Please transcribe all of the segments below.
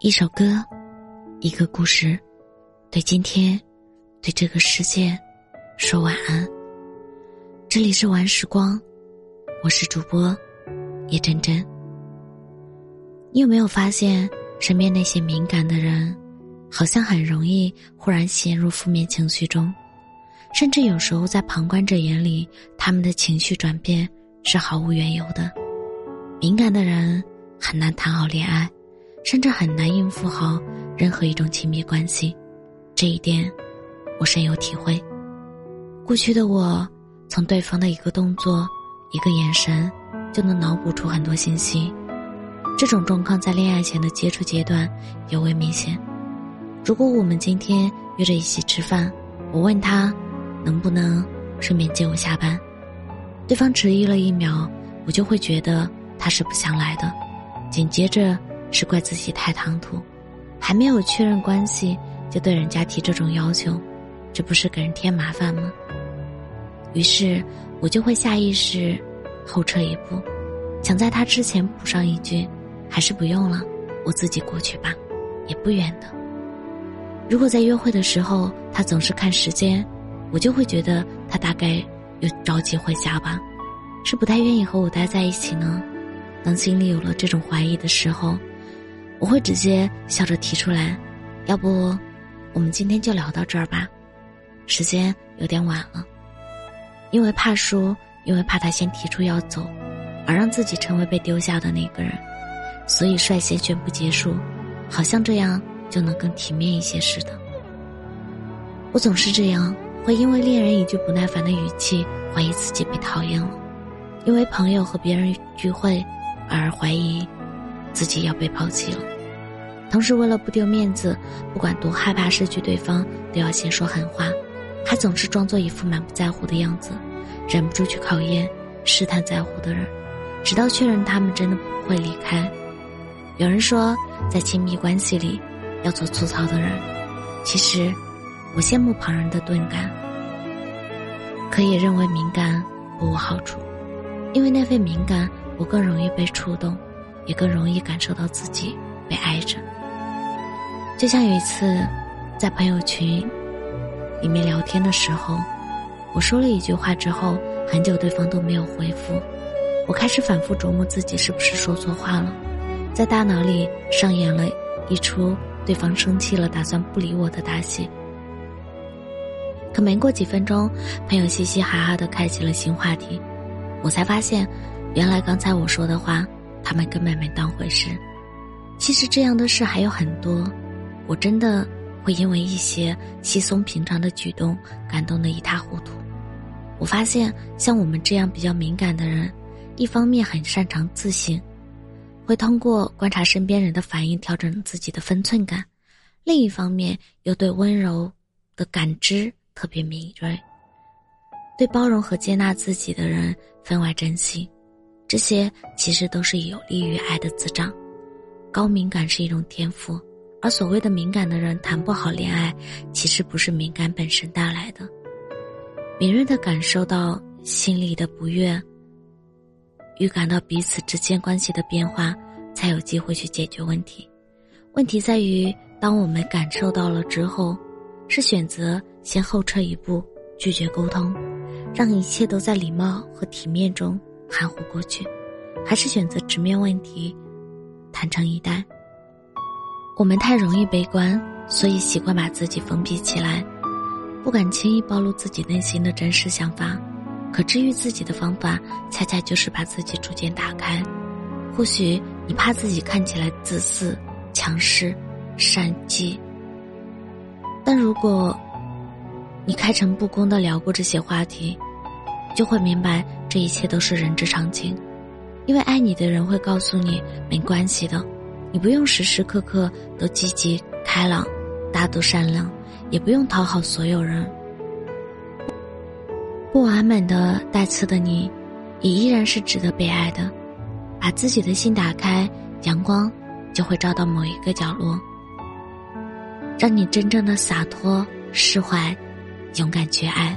一首歌，一个故事，对今天，对这个世界，说晚安。这里是晚时光，我是主播叶真真。你有没有发现，身边那些敏感的人，好像很容易忽然陷入负面情绪中，甚至有时候在旁观者眼里，他们的情绪转变是毫无缘由的。敏感的人很难谈好恋爱。甚至很难应付好任何一种亲密关系，这一点我深有体会。过去的我，从对方的一个动作、一个眼神，就能脑补出很多信息。这种状况在恋爱前的接触阶段尤为明显。如果我们今天约着一起吃饭，我问他能不能顺便接我下班，对方迟疑了一秒，我就会觉得他是不想来的。紧接着。是怪自己太唐突，还没有确认关系就对人家提这种要求，这不是给人添麻烦吗？于是我就会下意识后撤一步，想在他之前补上一句：“还是不用了，我自己过去吧，也不远的。”如果在约会的时候他总是看时间，我就会觉得他大概又着急回家吧，是不太愿意和我待在一起呢。当心里有了这种怀疑的时候。我会直接笑着提出来，要不，我们今天就聊到这儿吧，时间有点晚了。因为怕输，因为怕他先提出要走，而让自己成为被丢下的那个人，所以率先宣布结束，好像这样就能更体面一些似的。我总是这样，会因为恋人一句不耐烦的语气，怀疑自己被讨厌了；因为朋友和别人聚会，而怀疑。自己要被抛弃了，同时为了不丢面子，不管多害怕失去对方，都要先说狠话，还总是装作一副满不在乎的样子，忍不住去考验、试探在乎的人，直到确认他们真的不会离开。有人说，在亲密关系里要做粗糙的人，其实我羡慕旁人的钝感，可也认为敏感不无好处，因为那份敏感，我更容易被触动。也更容易感受到自己被爱着。就像有一次，在朋友群里面聊天的时候，我说了一句话之后，很久对方都没有回复，我开始反复琢磨自己是不是说错话了，在大脑里上演了一出对方生气了，打算不理我的大戏。可没过几分钟，朋友嘻嘻哈哈的开启了新话题，我才发现，原来刚才我说的话。他们根本没当回事。其实这样的事还有很多，我真的会因为一些稀松平常的举动感动得一塌糊涂。我发现，像我们这样比较敏感的人，一方面很擅长自省，会通过观察身边人的反应调整自己的分寸感；另一方面又对温柔的感知特别敏锐，对包容和接纳自己的人分外珍惜。这些其实都是有利于爱的滋长。高敏感是一种天赋，而所谓的敏感的人谈不好恋爱，其实不是敏感本身带来的。敏锐的感受到心里的不悦，预感到彼此之间关系的变化，才有机会去解决问题。问题在于，当我们感受到了之后，是选择先后撤一步，拒绝沟通，让一切都在礼貌和体面中。含糊过去，还是选择直面问题，坦诚以待。我们太容易悲观，所以习惯把自己封闭起来，不敢轻易暴露自己内心的真实想法。可治愈自己的方法，恰恰就是把自己逐渐打开。或许你怕自己看起来自私、强势、善妒，但如果你开诚布公的聊过这些话题。就会明白这一切都是人之常情，因为爱你的人会告诉你没关系的，你不用时时刻刻都积极开朗、大度善良，也不用讨好所有人。不完美的带刺的你，也依然是值得被爱的。把自己的心打开，阳光就会照到某一个角落，让你真正的洒脱、释怀、勇敢去爱。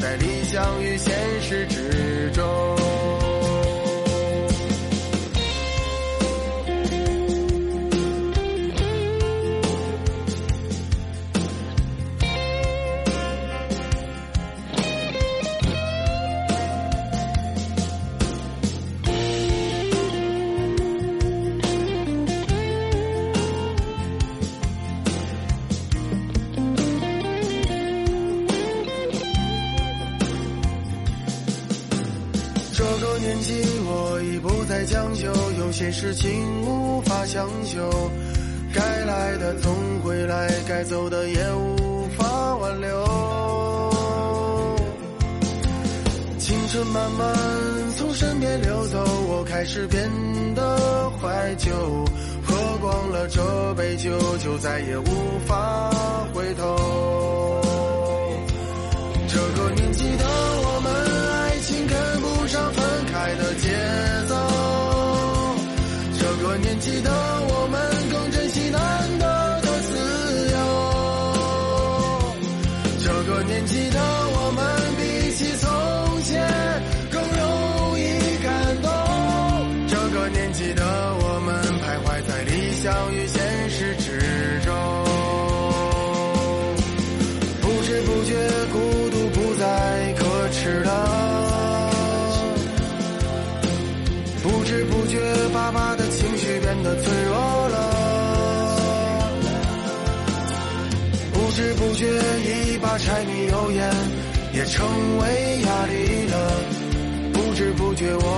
在理想与现实之些事情无法强求。该来的总会来，该走的也无法挽留。青春慢慢从身边流走，我开始变得怀旧。喝光了这杯酒，就再也无法这个年纪的我们，比起从前更容易感动。这个年纪的我们，徘徊在理想与现实之中。不知不觉，孤独不再可耻了。不知不觉，爸爸不知不觉，已把柴米油盐也成为压力了。不知不觉，我